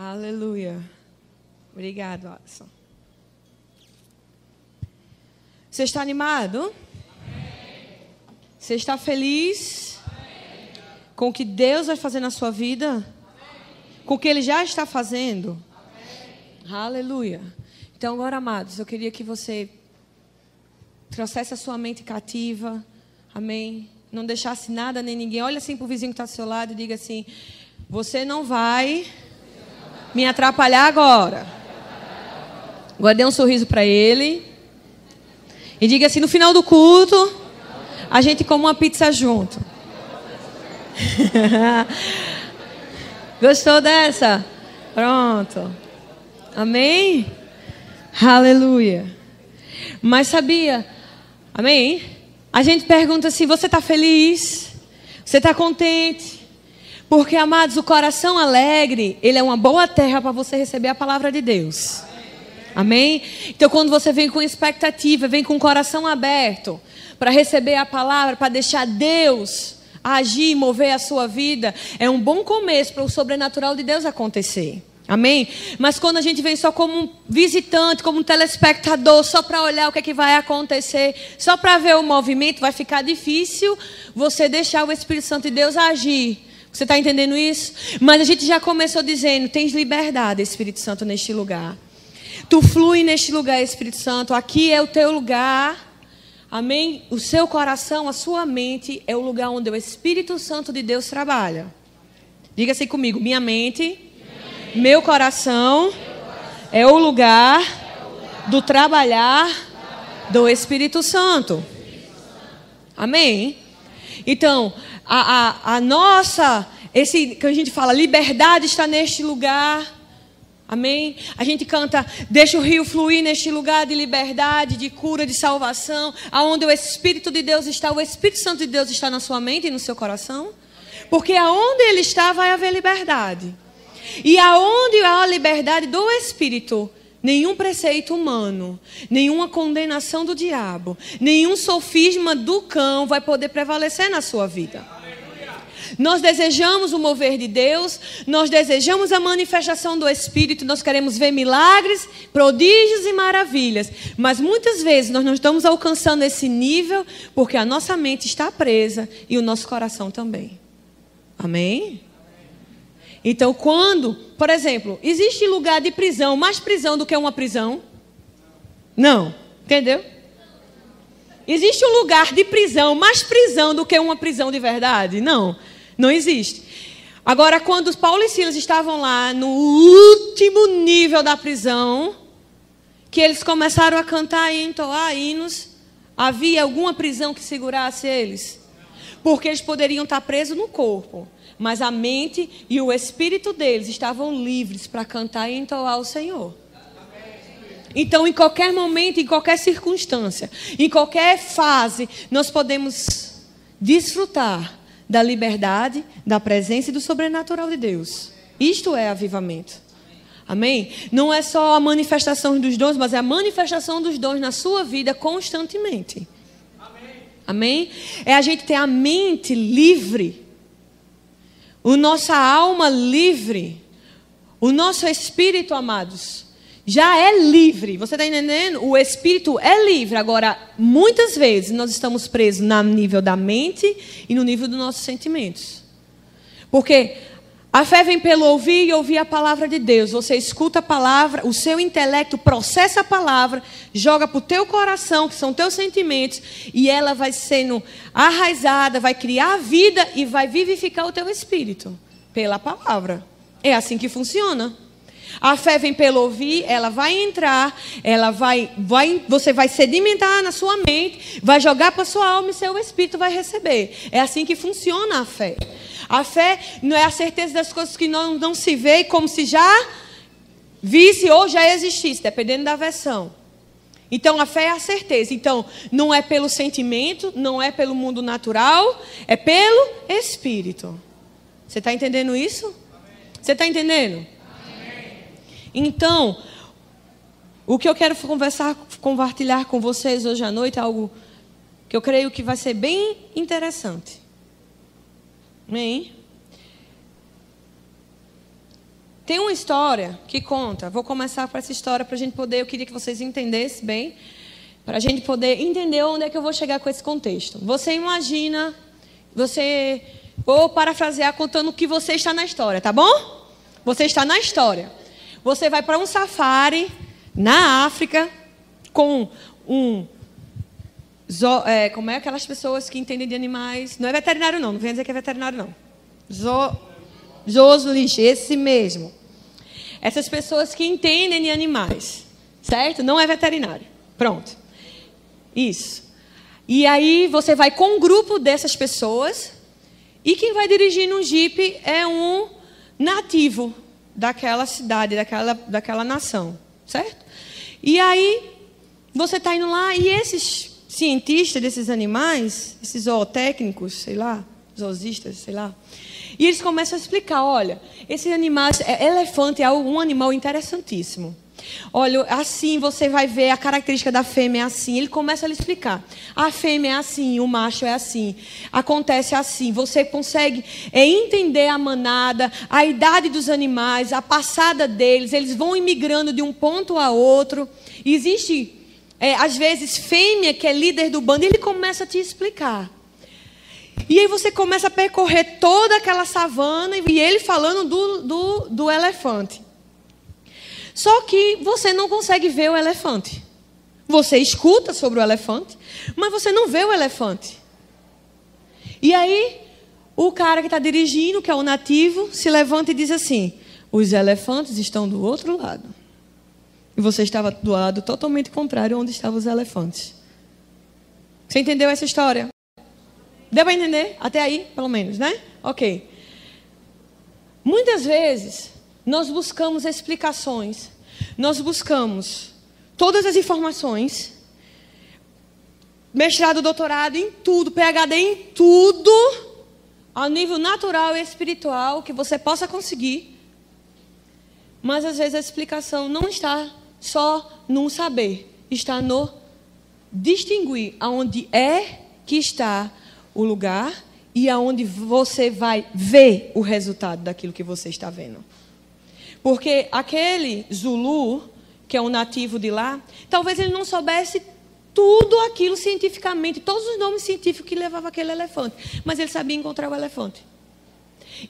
Aleluia. Obrigado, Alisson. Você está animado? Você está feliz com o que Deus vai fazer na sua vida? Com o que Ele já está fazendo? Aleluia. Então, agora, amados, eu queria que você trouxesse a sua mente cativa. Amém. Não deixasse nada nem ninguém. Olha assim para o vizinho que está ao seu lado e diga assim: Você não vai me atrapalhar agora. Agora dê um sorriso para ele. E diga assim: No final do culto, a gente come uma pizza junto. Gostou dessa? Pronto. Amém? Aleluia. Mas sabia? Amém? A gente pergunta se você está feliz, você está contente. Porque, amados, o coração alegre, ele é uma boa terra para você receber a palavra de Deus. Amém? Então, quando você vem com expectativa, vem com o coração aberto para receber a palavra, para deixar Deus agir, mover a sua vida, é um bom começo para o sobrenatural de Deus acontecer. Amém? Mas quando a gente vem só como um visitante, como um telespectador, só para olhar o que, é que vai acontecer, só para ver o movimento, vai ficar difícil você deixar o Espírito Santo de Deus agir. Você está entendendo isso? Mas a gente já começou dizendo: tens liberdade, Espírito Santo, neste lugar. Tu flui neste lugar, Espírito Santo. Aqui é o teu lugar. Amém? O seu coração, a sua mente é o lugar onde o Espírito Santo de Deus trabalha. Diga assim comigo: minha mente meu coração é o lugar do trabalhar do Espírito Santo. Amém? Então, a, a, a nossa, esse que a gente fala, liberdade está neste lugar. Amém? A gente canta, deixa o rio fluir neste lugar de liberdade, de cura, de salvação, aonde o Espírito de Deus está, o Espírito Santo de Deus está na sua mente e no seu coração. Porque aonde ele está, vai haver liberdade. E aonde há a liberdade do Espírito, nenhum preceito humano, nenhuma condenação do diabo, nenhum sofisma do cão vai poder prevalecer na sua vida. Nós desejamos o mover de Deus, nós desejamos a manifestação do Espírito, nós queremos ver milagres, prodígios e maravilhas, mas muitas vezes nós não estamos alcançando esse nível porque a nossa mente está presa e o nosso coração também. Amém? Então, quando, por exemplo, existe lugar de prisão, mais prisão do que uma prisão? Não. Entendeu? Existe um lugar de prisão, mais prisão do que uma prisão de verdade? Não. Não existe. Agora, quando Paulo e Silas estavam lá no último nível da prisão, que eles começaram a cantar e entoar hinos, havia alguma prisão que segurasse eles? Porque eles poderiam estar presos no corpo, mas a mente e o espírito deles estavam livres para cantar e entoar o Senhor. Então, em qualquer momento, em qualquer circunstância, em qualquer fase, nós podemos desfrutar da liberdade, da presença e do sobrenatural de Deus. Isto é avivamento. Amém? Não é só a manifestação dos dons, mas é a manifestação dos dons na sua vida constantemente. Amém? É a gente ter a mente livre o nossa alma livre, o nosso espírito, amados, já é livre. Você está entendendo? O espírito é livre. Agora, muitas vezes nós estamos presos no nível da mente e no nível dos nossos sentimentos. Porque a fé vem pelo ouvir e ouvir a palavra de Deus. Você escuta a palavra, o seu intelecto processa a palavra, joga para o teu coração, que são teus sentimentos, e ela vai sendo arraizada, vai criar vida e vai vivificar o teu espírito pela palavra. É assim que funciona. A fé vem pelo ouvir, ela vai entrar, ela vai, vai, você vai sedimentar na sua mente, vai jogar para sua alma e seu espírito vai receber. É assim que funciona a fé. A fé não é a certeza das coisas que não, não se vê como se já visse ou já existisse, dependendo da versão. Então a fé é a certeza. Então não é pelo sentimento, não é pelo mundo natural, é pelo Espírito. Você está entendendo isso? Você está entendendo? Então, o que eu quero conversar, compartilhar com vocês hoje à noite é algo que eu creio que vai ser bem interessante. Amém? tem uma história que conta. Vou começar com essa história para a gente poder. Eu queria que vocês entendessem bem, para a gente poder entender onde é que eu vou chegar com esse contexto. Você imagina, você vou parafrasear contando que você está na história, tá bom? Você está na história. Você vai para um safari na África com um Zo, é, como é aquelas pessoas que entendem de animais? Não é veterinário, não. Não vem dizer que é veterinário, não. Zo, Josulich, esse mesmo. Essas pessoas que entendem de animais, certo? Não é veterinário. Pronto. Isso. E aí você vai com um grupo dessas pessoas e quem vai dirigir um jipe é um nativo daquela cidade, daquela, daquela nação, certo? E aí você está indo lá e esses cientistas desses animais, esses zootécnicos, sei lá, zoosistas, sei lá, e eles começam a explicar, olha, esse animal, é, elefante é um animal interessantíssimo. Olha, assim você vai ver a característica da fêmea é assim. Ele começa a lhe explicar. A fêmea é assim, o macho é assim. Acontece assim. Você consegue é, entender a manada, a idade dos animais, a passada deles. Eles vão imigrando de um ponto a outro. existe é, às vezes, fêmea, que é líder do bando, ele começa a te explicar. E aí você começa a percorrer toda aquela savana e ele falando do, do, do elefante. Só que você não consegue ver o elefante. Você escuta sobre o elefante, mas você não vê o elefante. E aí, o cara que está dirigindo, que é o nativo, se levanta e diz assim: os elefantes estão do outro lado. E você estava do lado totalmente contrário onde estavam os elefantes. Você entendeu essa história? Deu para entender? Até aí, pelo menos, né? Ok. Muitas vezes, nós buscamos explicações, nós buscamos todas as informações, mestrado, doutorado em tudo, PhD em tudo, ao nível natural e espiritual que você possa conseguir, mas às vezes a explicação não está só no saber, está no distinguir aonde é que está o lugar e aonde você vai ver o resultado daquilo que você está vendo. Porque aquele Zulu, que é um nativo de lá, talvez ele não soubesse tudo aquilo cientificamente, todos os nomes científicos que levava aquele elefante, mas ele sabia encontrar o elefante.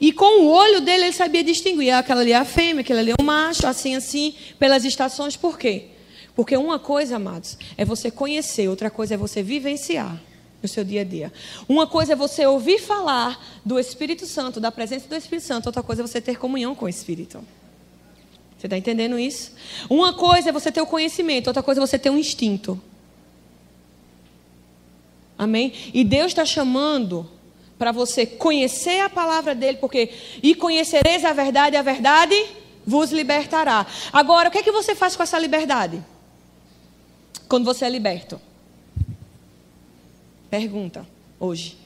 E com o olho dele ele sabia distinguir. Aquela ali é a fêmea, aquele ali é o macho, assim, assim, pelas estações. Por quê? Porque uma coisa, amados, é você conhecer, outra coisa é você vivenciar no seu dia a dia. Uma coisa é você ouvir falar do Espírito Santo, da presença do Espírito Santo, outra coisa é você ter comunhão com o Espírito. Você está entendendo isso? Uma coisa é você ter o conhecimento, outra coisa é você ter um instinto. Amém? E Deus está chamando para você conhecer a palavra dele, porque e conhecereis a verdade, a verdade vos libertará. Agora, o que é que você faz com essa liberdade? Quando você é liberto? Pergunta hoje.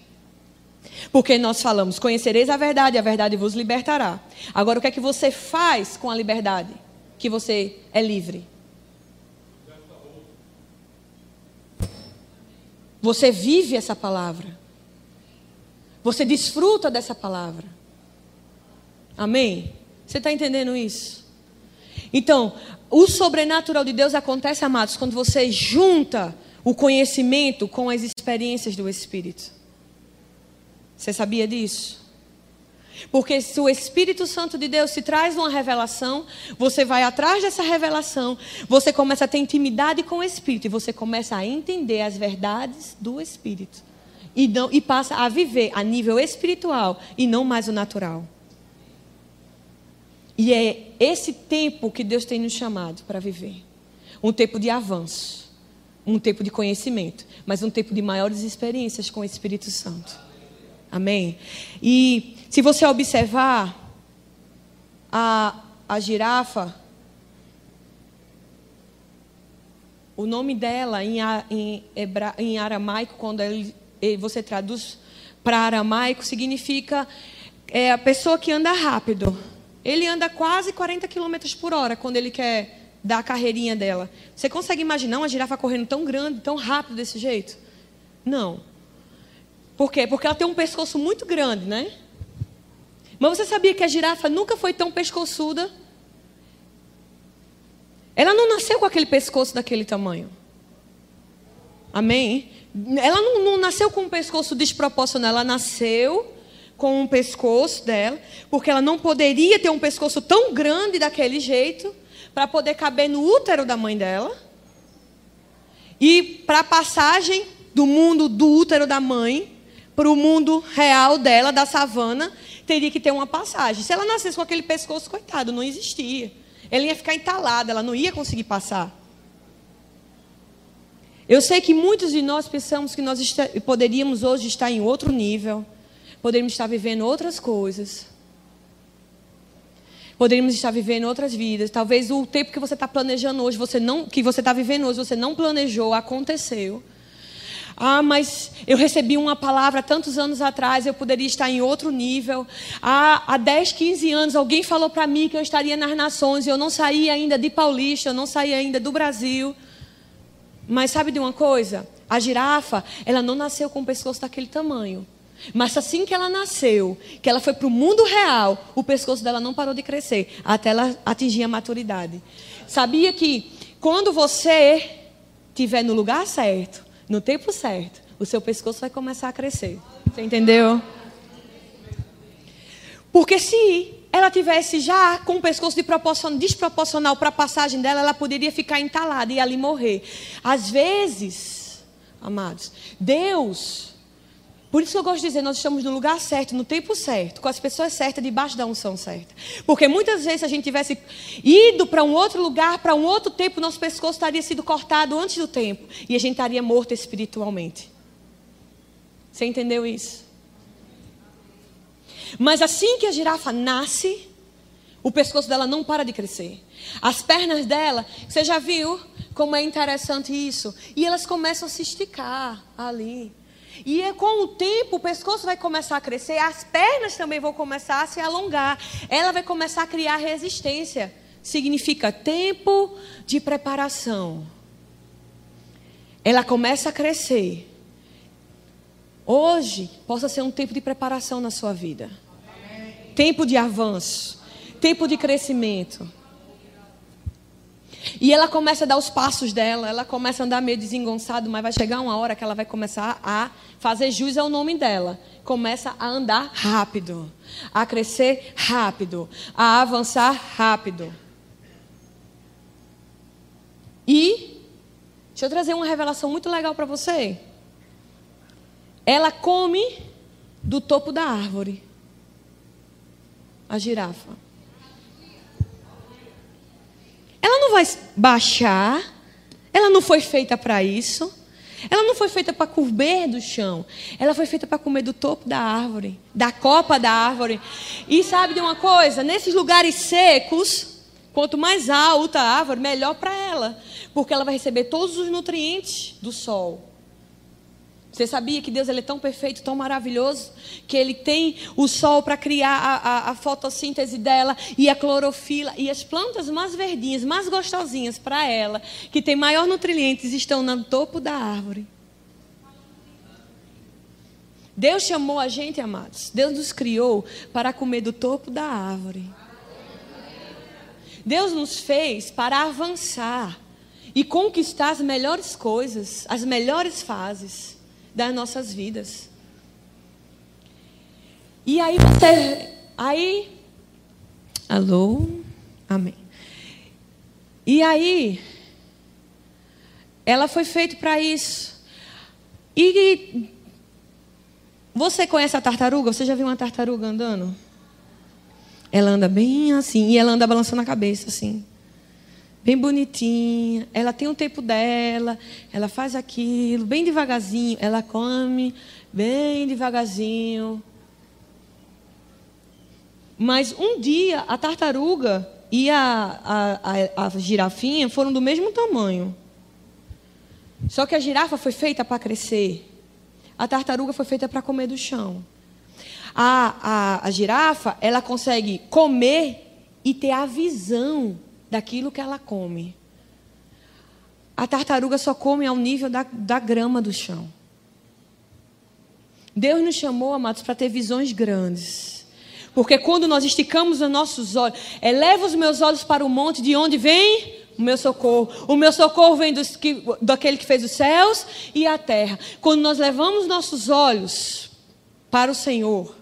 Porque nós falamos: conhecereis a verdade, a verdade vos libertará. Agora, o que é que você faz com a liberdade? Que você é livre. Você vive essa palavra. Você desfruta dessa palavra. Amém? Você está entendendo isso? Então, o sobrenatural de Deus acontece, amados, quando você junta o conhecimento com as experiências do Espírito. Você sabia disso? Porque se o Espírito Santo de Deus se traz uma revelação, você vai atrás dessa revelação, você começa a ter intimidade com o Espírito e você começa a entender as verdades do Espírito e, não, e passa a viver a nível espiritual e não mais o natural. E é esse tempo que Deus tem nos chamado para viver. Um tempo de avanço, um tempo de conhecimento, mas um tempo de maiores experiências com o Espírito Santo. Amém? E se você observar a, a girafa, o nome dela em, em, hebra, em aramaico, quando ele você traduz para aramaico, significa é, a pessoa que anda rápido. Ele anda quase 40 km por hora quando ele quer dar a carreirinha dela. Você consegue imaginar uma girafa correndo tão grande, tão rápido desse jeito? Não. Por quê? Porque ela tem um pescoço muito grande, né? Mas você sabia que a girafa nunca foi tão pescoçuda Ela não nasceu com aquele pescoço daquele tamanho. Amém? Ela não, não nasceu com um pescoço desproporcional, ela nasceu com um pescoço dela, porque ela não poderia ter um pescoço tão grande daquele jeito para poder caber no útero da mãe dela. E para a passagem do mundo do útero da mãe para o mundo real dela, da savana, teria que ter uma passagem. Se ela nascesse com aquele pescoço, coitado, não existia. Ela ia ficar entalada, ela não ia conseguir passar. Eu sei que muitos de nós pensamos que nós poderíamos hoje estar em outro nível, poderíamos estar vivendo outras coisas, poderíamos estar vivendo outras vidas. Talvez o tempo que você está planejando hoje, você não, que você está vivendo hoje, você não planejou, aconteceu. Ah, mas eu recebi uma palavra tantos anos atrás, eu poderia estar em outro nível. Ah, há 10, 15 anos, alguém falou para mim que eu estaria nas nações, e eu não saí ainda de Paulista, eu não saí ainda do Brasil. Mas sabe de uma coisa? A girafa, ela não nasceu com o pescoço daquele tamanho. Mas assim que ela nasceu, que ela foi para o mundo real, o pescoço dela não parou de crescer até ela atingir a maturidade. Sabia que quando você estiver no lugar certo, no tempo certo, o seu pescoço vai começar a crescer. Você entendeu? Porque se ela tivesse já com o pescoço de desproporcional para a passagem dela, ela poderia ficar entalada e ali morrer. Às vezes, amados, Deus por isso que eu gosto de dizer, nós estamos no lugar certo, no tempo certo, com as pessoas certas, debaixo da unção certa. Porque muitas vezes, se a gente tivesse ido para um outro lugar, para um outro tempo, nosso pescoço estaria sido cortado antes do tempo. E a gente estaria morto espiritualmente. Você entendeu isso? Mas assim que a girafa nasce, o pescoço dela não para de crescer. As pernas dela, você já viu como é interessante isso? E elas começam a se esticar ali. E é com o tempo o pescoço vai começar a crescer, as pernas também vão começar a se alongar. Ela vai começar a criar resistência. Significa tempo de preparação. Ela começa a crescer. Hoje possa ser um tempo de preparação na sua vida. Tempo de avanço, tempo de crescimento. E ela começa a dar os passos dela, ela começa a andar meio desengonçado, mas vai chegar uma hora que ela vai começar a fazer jus ao nome dela. Começa a andar rápido, a crescer rápido, a avançar rápido. E deixa eu trazer uma revelação muito legal para você. Ela come do topo da árvore. A girafa. Ela não vai baixar. Ela não foi feita para isso. Ela não foi feita para comer do chão. Ela foi feita para comer do topo da árvore, da copa da árvore. E sabe de uma coisa? Nesses lugares secos, quanto mais alta a árvore, melhor para ela, porque ela vai receber todos os nutrientes do sol. Você sabia que Deus ele é tão perfeito, tão maravilhoso, que Ele tem o sol para criar a, a, a, fotossíntese dela e a clorofila e as plantas mais verdinhas, mais gostosinhas para ela, que tem maior nutrientes, estão no topo da árvore. Deus chamou a gente, amados. Deus nos criou para comer do topo da árvore. Deus nos fez para avançar e conquistar as melhores coisas, as melhores fases das nossas vidas. E aí você. Aí. Alô? Amém. E aí. Ela foi feita para isso. E. Você conhece a tartaruga? Você já viu uma tartaruga andando? Ela anda bem assim. E ela anda balançando a cabeça assim bem bonitinha, ela tem o tempo dela, ela faz aquilo, bem devagarzinho, ela come bem devagarzinho. Mas um dia a tartaruga e a, a, a, a girafinha foram do mesmo tamanho. Só que a girafa foi feita para crescer. A tartaruga foi feita para comer do chão. A, a, a girafa, ela consegue comer e ter a visão daquilo que ela come. A tartaruga só come ao nível da, da grama do chão. Deus nos chamou, amados, para ter visões grandes. Porque quando nós esticamos os nossos olhos, eleva os meus olhos para o monte, de onde vem O meu socorro. O meu socorro vem dos que, daquele que fez os céus e a terra. Quando nós levamos nossos olhos para o Senhor,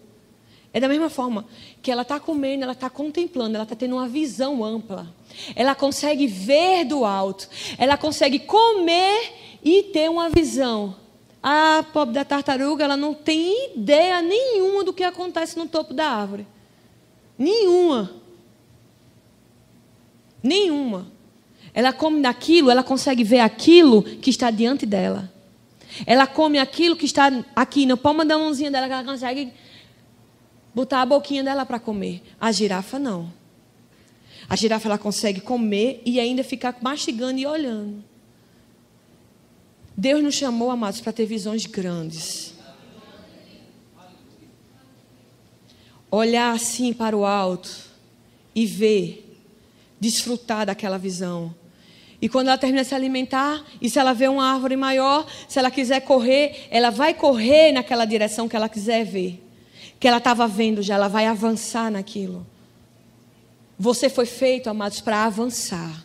é da mesma forma que ela está comendo, ela está contemplando, ela está tendo uma visão ampla. Ela consegue ver do alto. Ela consegue comer e ter uma visão. A pobre da tartaruga, ela não tem ideia nenhuma do que acontece no topo da árvore. Nenhuma. Nenhuma. Ela come daquilo, ela consegue ver aquilo que está diante dela. Ela come aquilo que está aqui na palma da mãozinha dela, que ela consegue botar a boquinha dela para comer. A girafa não. A girafa ela consegue comer e ainda ficar mastigando e olhando. Deus nos chamou, amados, para ter visões grandes. Olhar assim para o alto e ver, desfrutar daquela visão. E quando ela termina de se alimentar, e se ela vê uma árvore maior, se ela quiser correr, ela vai correr naquela direção que ela quiser ver. Que ela estava vendo já, ela vai avançar naquilo. Você foi feito, amados, para avançar.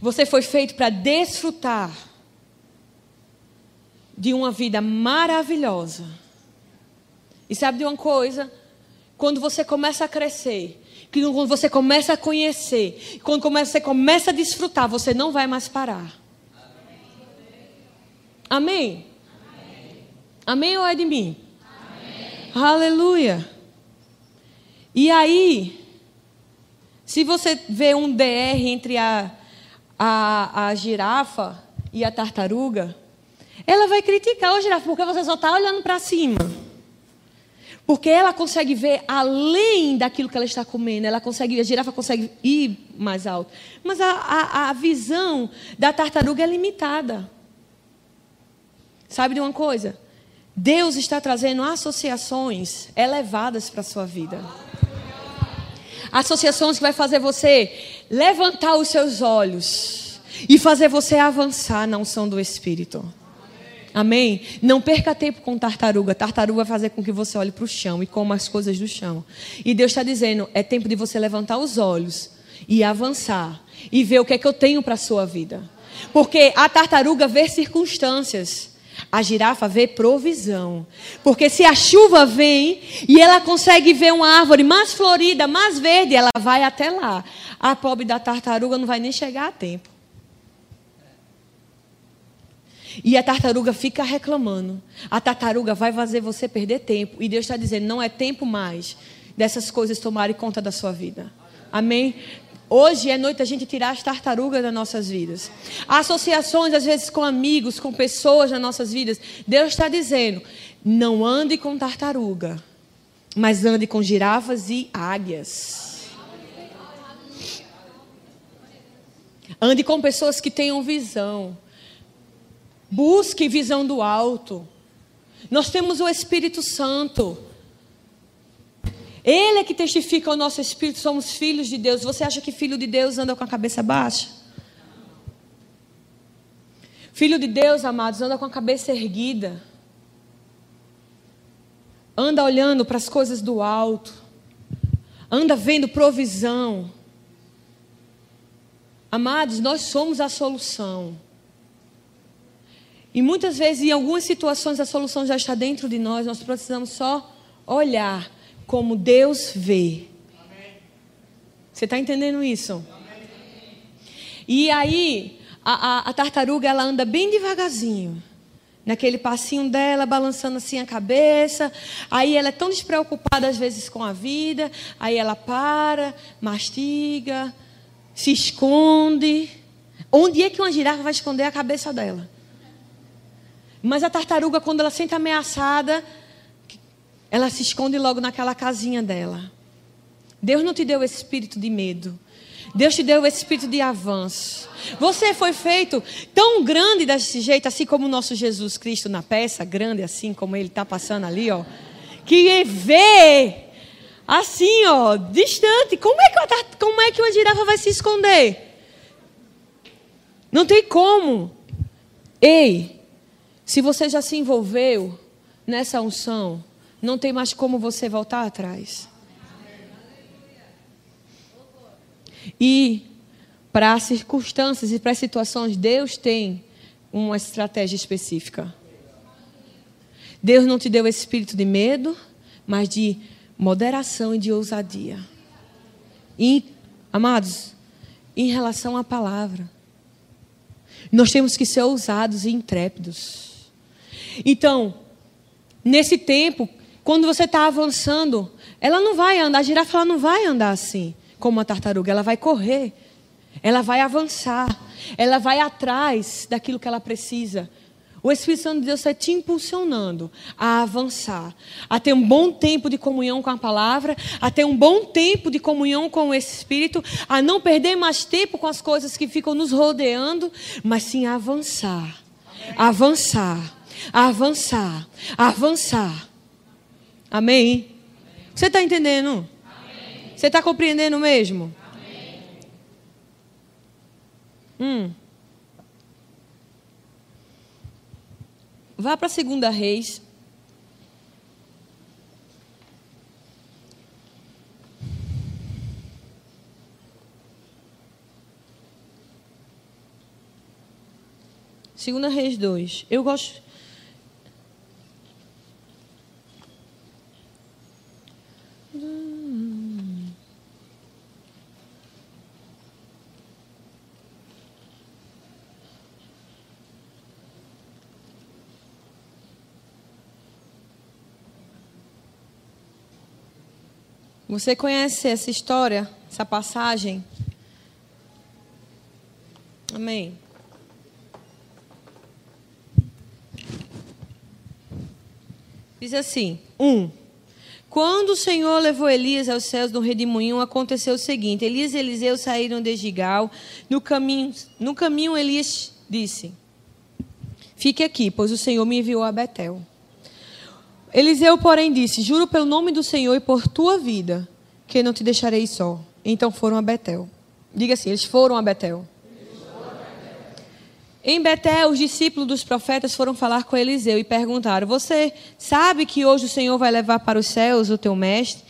Você foi feito para desfrutar de uma vida maravilhosa. E sabe de uma coisa? Quando você começa a crescer, quando você começa a conhecer, quando você começa a desfrutar, você não vai mais parar. Amém? Amém, Amém ou é de mim? Aleluia. E aí, se você vê um DR entre a, a, a girafa e a tartaruga, ela vai criticar o girafa, porque você só está olhando para cima. Porque ela consegue ver além daquilo que ela está comendo. Ela consegue, a girafa consegue ir mais alto. Mas a, a, a visão da tartaruga é limitada. Sabe de uma coisa? Deus está trazendo associações elevadas para a sua vida. Associações que vai fazer você levantar os seus olhos e fazer você avançar na unção do Espírito. Amém? Não perca tempo com tartaruga. Tartaruga vai fazer com que você olhe para o chão e coma as coisas do chão. E Deus está dizendo: é tempo de você levantar os olhos e avançar e ver o que é que eu tenho para a sua vida. Porque a tartaruga vê circunstâncias. A girafa vê provisão. Porque se a chuva vem e ela consegue ver uma árvore mais florida, mais verde, ela vai até lá. A pobre da tartaruga não vai nem chegar a tempo. E a tartaruga fica reclamando. A tartaruga vai fazer você perder tempo. E Deus está dizendo: não é tempo mais dessas coisas tomarem conta da sua vida. Amém? Hoje é noite a gente tirar as tartarugas das nossas vidas. Associações, às vezes, com amigos, com pessoas nas nossas vidas. Deus está dizendo: não ande com tartaruga, mas ande com girafas e águias. Ande com pessoas que tenham visão. Busque visão do alto. Nós temos o Espírito Santo. Ele é que testifica ao nosso espírito, somos filhos de Deus. Você acha que filho de Deus anda com a cabeça baixa? Filho de Deus, amados, anda com a cabeça erguida. Anda olhando para as coisas do alto. Anda vendo provisão. Amados, nós somos a solução. E muitas vezes, em algumas situações, a solução já está dentro de nós, nós precisamos só olhar como Deus vê. Você está entendendo isso? E aí, a, a, a, tartaruga ela anda bem devagarzinho, naquele passinho dela, balançando assim a cabeça. Aí ela é tão despreocupada às vezes com a vida. Aí ela para, mastiga, se esconde. Onde é que uma girafa vai esconder a cabeça dela? Mas a tartaruga, quando ela sente ameaçada, ela se esconde logo naquela casinha dela. Deus não te deu esse espírito de medo. Deus te deu o espírito de avanço. Você foi feito tão grande desse jeito, assim como o nosso Jesus Cristo na peça, grande assim como ele está passando ali, ó. Que vê assim, ó, distante. Como é, que uma, como é que uma girafa vai se esconder? Não tem como. Ei, se você já se envolveu nessa unção, não tem mais como você voltar atrás. E para as circunstâncias e para as situações, Deus tem uma estratégia específica. Deus não te deu espírito de medo, mas de moderação e de ousadia. E, amados, em relação à palavra, nós temos que ser ousados e intrépidos. Então, nesse tempo, quando você está avançando, ela não vai andar, a girafa não vai andar assim, como uma tartaruga, ela vai correr, ela vai avançar, ela vai atrás daquilo que ela precisa. O Espírito Santo de Deus está te impulsionando a avançar, a ter um bom tempo de comunhão com a palavra, a ter um bom tempo de comunhão com o Espírito, a não perder mais tempo com as coisas que ficam nos rodeando, mas sim avançar, avançar, avançar, avançar. Amém? Você está entendendo? Você está compreendendo mesmo? Hum. Vá para a segunda reis. Segunda Reis 2. Eu gosto. Você conhece essa história, essa passagem? Amém. Diz assim: 1. Um, quando o Senhor levou Elias aos céus no redemoinho, aconteceu o seguinte: Elias e Eliseu saíram de Gigal. No caminho, no caminho Elias disse: Fique aqui, pois o Senhor me enviou a Betel. Eliseu, porém, disse: Juro pelo nome do Senhor e por tua vida, que não te deixarei só. Então foram a Betel. Diga assim: eles foram a Betel. Em Betel, os discípulos dos profetas foram falar com Eliseu e perguntaram: Você sabe que hoje o Senhor vai levar para os céus o teu mestre,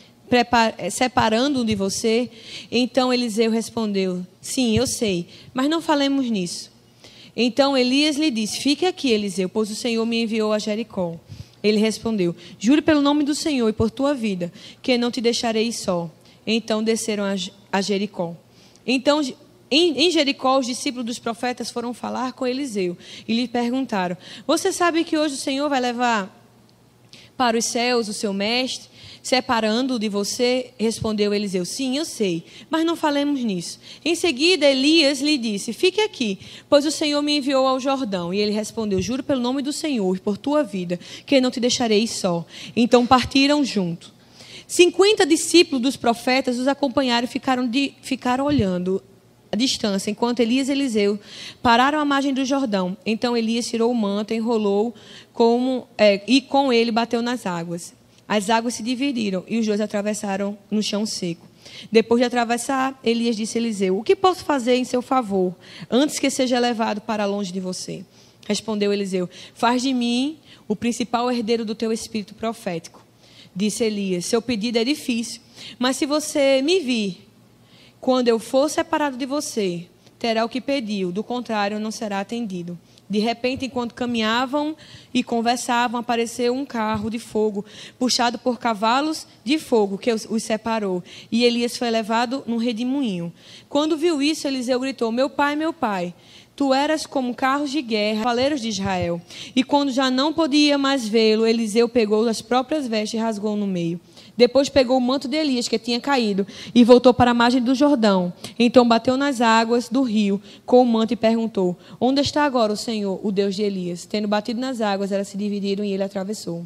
separando-o de você? Então Eliseu respondeu: Sim, eu sei, mas não falemos nisso. Então Elias lhe disse: Fique aqui, Eliseu, pois o Senhor me enviou a Jericó. Ele respondeu: Juro pelo nome do Senhor e por tua vida, que não te deixarei só. Então desceram a Jericó. Então, em Jericó, os discípulos dos profetas foram falar com Eliseu e lhe perguntaram: Você sabe que hoje o Senhor vai levar para os céus o seu mestre? Separando de você? Respondeu Eliseu: Sim, eu sei, mas não falemos nisso. Em seguida, Elias lhe disse: Fique aqui, pois o Senhor me enviou ao Jordão. E ele respondeu: Juro pelo nome do Senhor e por tua vida, que não te deixarei só. Então partiram juntos. Cinquenta discípulos dos profetas os acompanharam e ficaram, de, ficaram olhando a distância, enquanto Elias e Eliseu pararam à margem do Jordão. Então Elias tirou o manto, enrolou como, é, e com ele bateu nas águas. As águas se dividiram e os dois atravessaram no chão seco. Depois de atravessar, Elias disse a Eliseu: O que posso fazer em seu favor, antes que seja levado para longe de você? Respondeu Eliseu: Faz de mim o principal herdeiro do teu espírito profético. Disse Elias: Seu pedido é difícil, mas se você me vir, quando eu for separado de você, terá o que pediu, do contrário, não será atendido. De repente, enquanto caminhavam e conversavam, apareceu um carro de fogo, puxado por cavalos de fogo, que os separou. E Elias foi levado num redemoinho. Quando viu isso, Eliseu gritou: Meu pai, meu pai, tu eras como carros de guerra, cavaleiros de Israel. E quando já não podia mais vê-lo, Eliseu pegou as próprias vestes e rasgou no meio. Depois pegou o manto de Elias, que tinha caído, e voltou para a margem do Jordão. Então bateu nas águas do rio com o manto e perguntou: Onde está agora o Senhor, o Deus de Elias? Tendo batido nas águas, elas se dividiram e ele atravessou.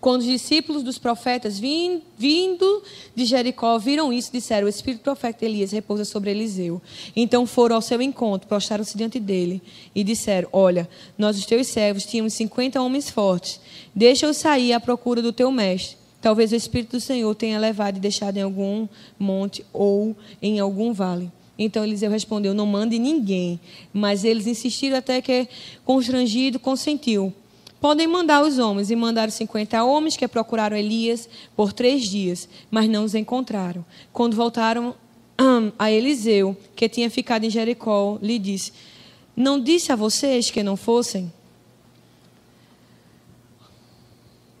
Quando os discípulos dos profetas vindo de Jericó viram isso, disseram: O espírito profeta Elias repousa sobre Eliseu. Então foram ao seu encontro, prostraram-se diante dele e disseram: Olha, nós, os teus servos, tínhamos cinquenta homens fortes. Deixa-os sair à procura do teu mestre Talvez o Espírito do Senhor tenha levado e deixado em algum monte ou em algum vale. Então Eliseu respondeu: Não mande ninguém. Mas eles insistiram até que, constrangido, consentiu. Podem mandar os homens. E mandaram cinquenta homens que procuraram Elias por três dias, mas não os encontraram. Quando voltaram a Eliseu, que tinha ficado em Jericó, lhe disse: Não disse a vocês que não fossem?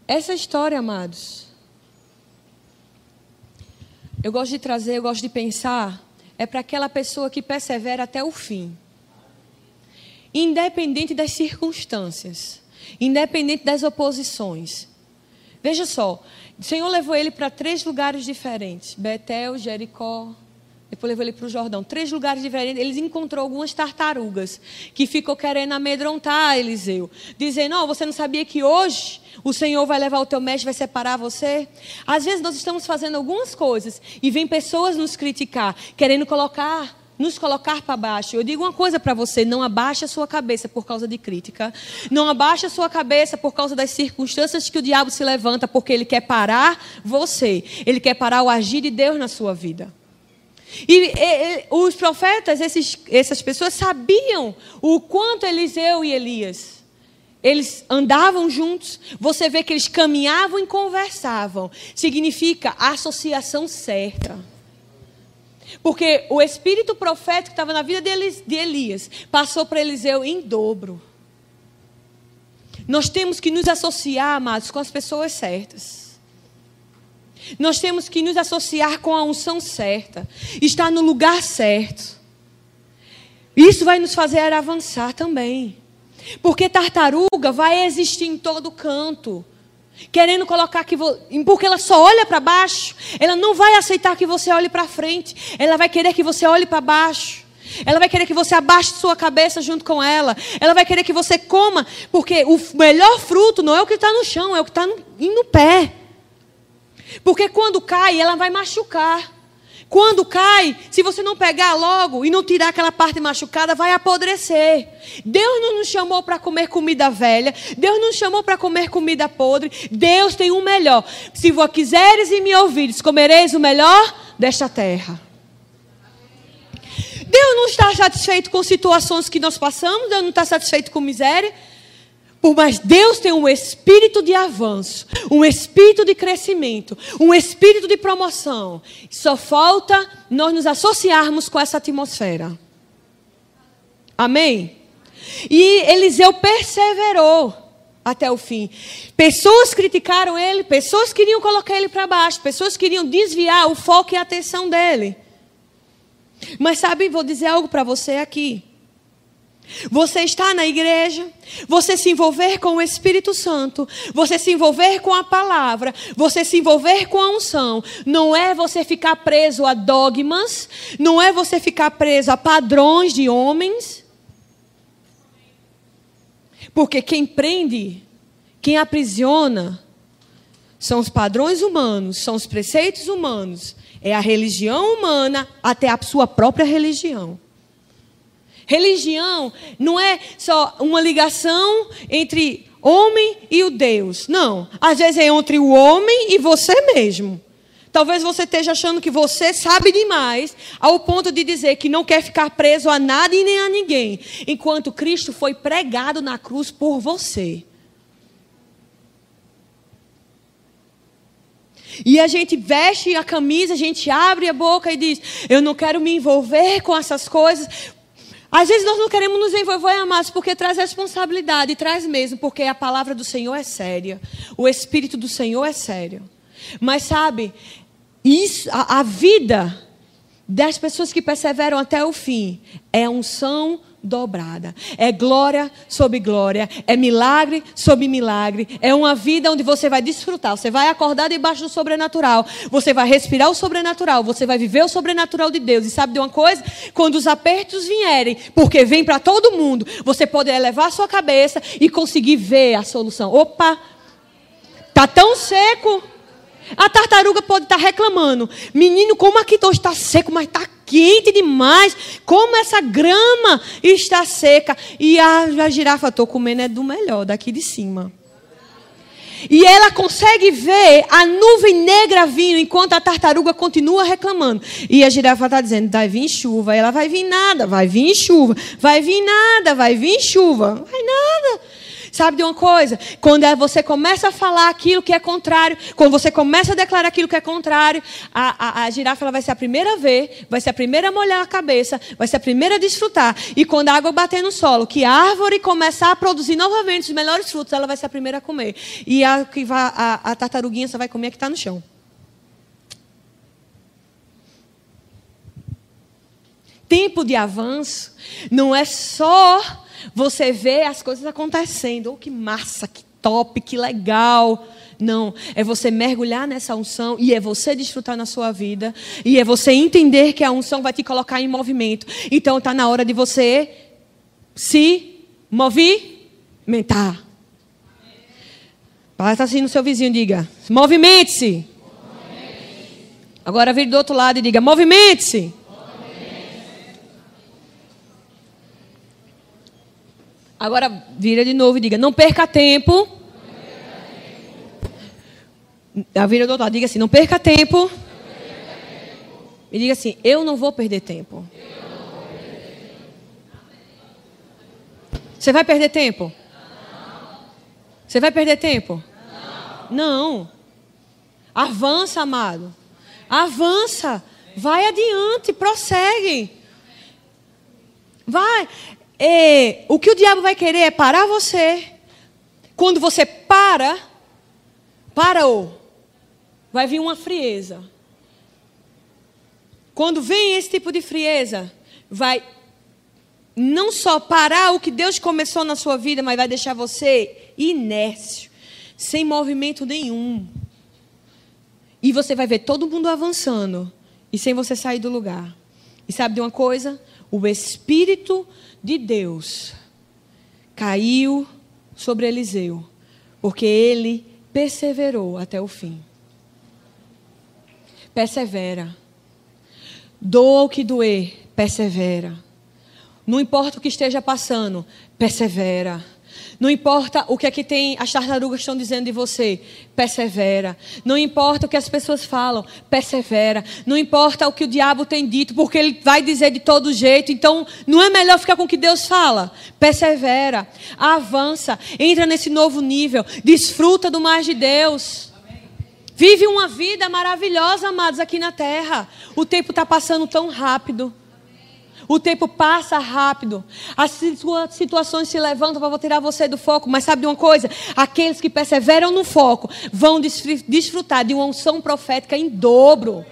Essa história, amados, eu gosto de trazer, eu gosto de pensar, é para aquela pessoa que persevera até o fim. Independente das circunstâncias, independente das oposições. Veja só, o Senhor levou ele para três lugares diferentes: Betel, Jericó, depois levou ele para o Jordão. Três lugares diferentes. Ele encontrou algumas tartarugas que ficou querendo amedrontar Eliseu. Dizendo: Não, você não sabia que hoje o Senhor vai levar o teu mestre, vai separar você? Às vezes nós estamos fazendo algumas coisas e vem pessoas nos criticar, querendo colocar nos colocar para baixo. Eu digo uma coisa para você: não abaixe a sua cabeça por causa de crítica. Não abaixe a sua cabeça por causa das circunstâncias que o diabo se levanta, porque ele quer parar você. Ele quer parar o agir de Deus na sua vida. E, e, os profetas, esses, essas pessoas, sabiam o quanto Eliseu e Elias. Eles andavam juntos, você vê que eles caminhavam e conversavam. Significa associação certa. Porque o espírito profético que estava na vida de Elias passou para Eliseu em dobro. Nós temos que nos associar, amados, com as pessoas certas. Nós temos que nos associar com a unção certa, estar no lugar certo. Isso vai nos fazer avançar também. Porque tartaruga vai existir em todo canto. Querendo colocar que. Vo... Porque ela só olha para baixo. Ela não vai aceitar que você olhe para frente. Ela vai querer que você olhe para baixo. Ela vai querer que você abaixe sua cabeça junto com ela. Ela vai querer que você coma. Porque o melhor fruto não é o que está no chão, é o que está no pé. Porque quando cai, ela vai machucar. Quando cai, se você não pegar logo e não tirar aquela parte machucada, vai apodrecer. Deus não nos chamou para comer comida velha. Deus não nos chamou para comer comida podre. Deus tem um melhor. Se vos quiseres e me ouvires, comereis o melhor desta terra. Deus não está satisfeito com situações que nós passamos. Deus não está satisfeito com miséria. Por mais Deus tem um espírito de avanço, um espírito de crescimento, um espírito de promoção. Só falta nós nos associarmos com essa atmosfera. Amém? E Eliseu perseverou até o fim. Pessoas criticaram ele, pessoas queriam colocar ele para baixo, pessoas queriam desviar o foco e a atenção dele. Mas sabe, vou dizer algo para você aqui. Você está na igreja, você se envolver com o Espírito Santo, você se envolver com a palavra, você se envolver com a unção, não é você ficar preso a dogmas, não é você ficar preso a padrões de homens. Porque quem prende, quem aprisiona, são os padrões humanos, são os preceitos humanos, é a religião humana até a sua própria religião. Religião não é só uma ligação entre homem e o Deus. Não. Às vezes é entre o homem e você mesmo. Talvez você esteja achando que você sabe demais, ao ponto de dizer que não quer ficar preso a nada e nem a ninguém, enquanto Cristo foi pregado na cruz por você. E a gente veste a camisa, a gente abre a boca e diz: Eu não quero me envolver com essas coisas, às vezes nós não queremos nos envolver, amados, porque traz responsabilidade, traz mesmo, porque a palavra do Senhor é séria, o Espírito do Senhor é sério. Mas sabe, isso, a, a vida das pessoas que perseveram até o fim é unção dobrada. É glória sobre glória, é milagre sobre milagre, é uma vida onde você vai desfrutar, você vai acordar debaixo do sobrenatural, você vai respirar o sobrenatural, você vai viver o sobrenatural de Deus. E sabe de uma coisa? Quando os apertos vierem, porque vem para todo mundo, você pode elevar a sua cabeça e conseguir ver a solução. Opa! Tá tão seco. A tartaruga pode estar tá reclamando. Menino, como aqui está seco, mas está quente demais. Como essa grama está seca. E a, a girafa, estou comendo é do melhor, daqui de cima. E ela consegue ver a nuvem negra vindo enquanto a tartaruga continua reclamando. E a girafa está dizendo: vai vir chuva. E ela vai vir nada, vai vir chuva. Vai vir nada, vai vir chuva. Vai nada. Sabe de uma coisa? Quando é, você começa a falar aquilo que é contrário, quando você começa a declarar aquilo que é contrário, a, a, a girafa vai ser a primeira a ver, vai ser a primeira a molhar a cabeça, vai ser a primeira a desfrutar. E quando a água bater no solo, que a árvore começar a produzir novamente os melhores frutos, ela vai ser a primeira a comer. E a, a, a tartaruguinha só vai comer a que está no chão. Tempo de avanço não é só você ver as coisas acontecendo. Oh, que massa, que top, que legal. Não, é você mergulhar nessa unção e é você desfrutar na sua vida e é você entender que a unção vai te colocar em movimento. Então está na hora de você se movimentar. Basta assim no seu vizinho, diga: movimente-se. Movimente Agora vire do outro lado e diga: movimente-se. Agora vira de novo e diga: não perca tempo. A vira do outro lado, diga assim: não perca tempo. E diga assim: eu não vou perder tempo. Você vai perder tempo? Você vai perder tempo? Não. Avança, amado. Avança. Vai adiante, prossegue. Vai. O que o diabo vai querer é parar você. Quando você para, parou, vai vir uma frieza. Quando vem esse tipo de frieza, vai não só parar o que Deus começou na sua vida, mas vai deixar você inércio, sem movimento nenhum. E você vai ver todo mundo avançando e sem você sair do lugar. E sabe de uma coisa? O Espírito de Deus caiu sobre Eliseu, porque ele perseverou até o fim. Persevera. Doa o que doer, persevera. Não importa o que esteja passando, persevera. Não importa o que é que tem, as tartarugas estão dizendo de você, persevera. Não importa o que as pessoas falam, persevera. Não importa o que o diabo tem dito, porque ele vai dizer de todo jeito. Então, não é melhor ficar com o que Deus fala? Persevera, avança, entra nesse novo nível, desfruta do mais de Deus. Vive uma vida maravilhosa, amados, aqui na terra. O tempo está passando tão rápido. O tempo passa rápido. As situações se levantam para tirar você do foco. Mas sabe de uma coisa? Aqueles que perseveram no foco vão desfrutar de uma unção profética em dobro.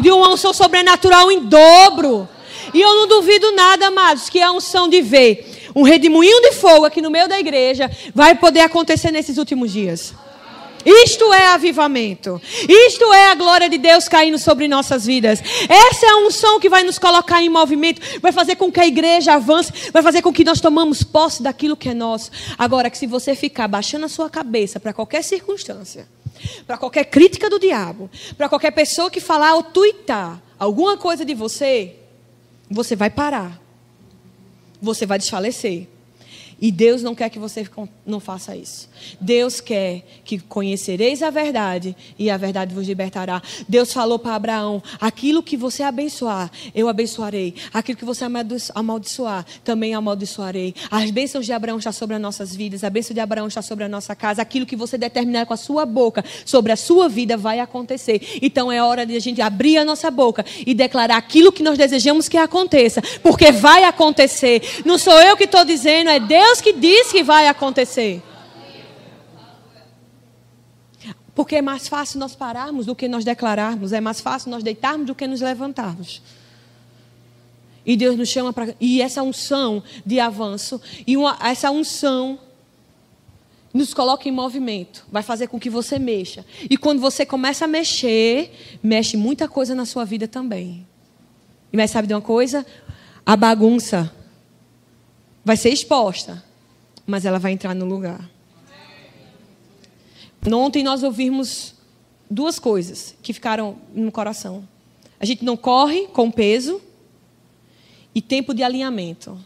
De uma unção sobrenatural em dobro. E eu não duvido nada, amados, que a unção de ver um redemoinho de fogo aqui no meio da igreja vai poder acontecer nesses últimos dias. Isto é avivamento. Isto é a glória de Deus caindo sobre nossas vidas. Essa é a unção que vai nos colocar em movimento, vai fazer com que a igreja avance, vai fazer com que nós tomamos posse daquilo que é nosso. Agora, que se você ficar baixando a sua cabeça para qualquer circunstância, para qualquer crítica do diabo, para qualquer pessoa que falar ou tuitar alguma coisa de você, você vai parar. Você vai desfalecer. E Deus não quer que você não faça isso. Deus quer que conhecereis a verdade e a verdade vos libertará. Deus falou para Abraão: aquilo que você abençoar, eu abençoarei. Aquilo que você amaldiçoar, também amaldiçoarei. As bênçãos de Abraão estão sobre as nossas vidas, a bênção de Abraão está sobre a nossa casa. Aquilo que você determinar com a sua boca sobre a sua vida vai acontecer. Então é hora de a gente abrir a nossa boca e declarar aquilo que nós desejamos que aconteça, porque vai acontecer. Não sou eu que estou dizendo, é Deus Deus que diz que vai acontecer. Porque é mais fácil nós pararmos do que nós declararmos, é mais fácil nós deitarmos do que nos levantarmos. E Deus nos chama para. E essa unção de avanço, e uma, essa unção nos coloca em movimento, vai fazer com que você mexa. E quando você começa a mexer, mexe muita coisa na sua vida também. E mas sabe de uma coisa? A bagunça vai ser exposta, mas ela vai entrar no lugar. Ontem nós ouvimos duas coisas que ficaram no coração. A gente não corre com peso e tempo de alinhamento.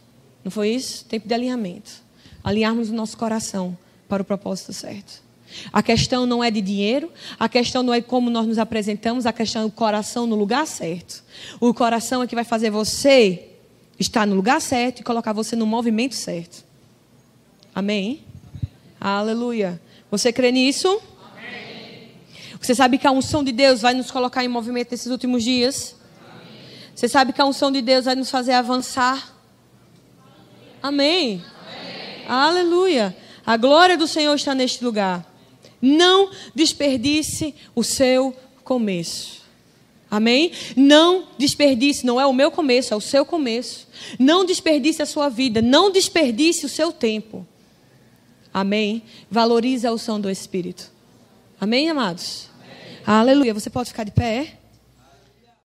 Não foi isso? Tempo de alinhamento. Alinharmos o nosso coração para o propósito certo. A questão não é de dinheiro, a questão não é como nós nos apresentamos, a questão é o coração no lugar certo. O coração é que vai fazer você estar no lugar certo e colocar você no movimento certo. Amém? Aleluia. Você crê nisso? Você sabe que a unção de Deus vai nos colocar em movimento nesses últimos dias? Você sabe que a unção de Deus vai nos fazer avançar? Amém. Amém. Aleluia. A glória do Senhor está neste lugar. Não desperdice o seu começo. Amém? Não desperdice, não é o meu começo, é o seu começo. Não desperdice a sua vida, não desperdice o seu tempo. Amém? Valorize a unção do Espírito. Amém, amados? Amém. Aleluia. Você pode ficar de pé?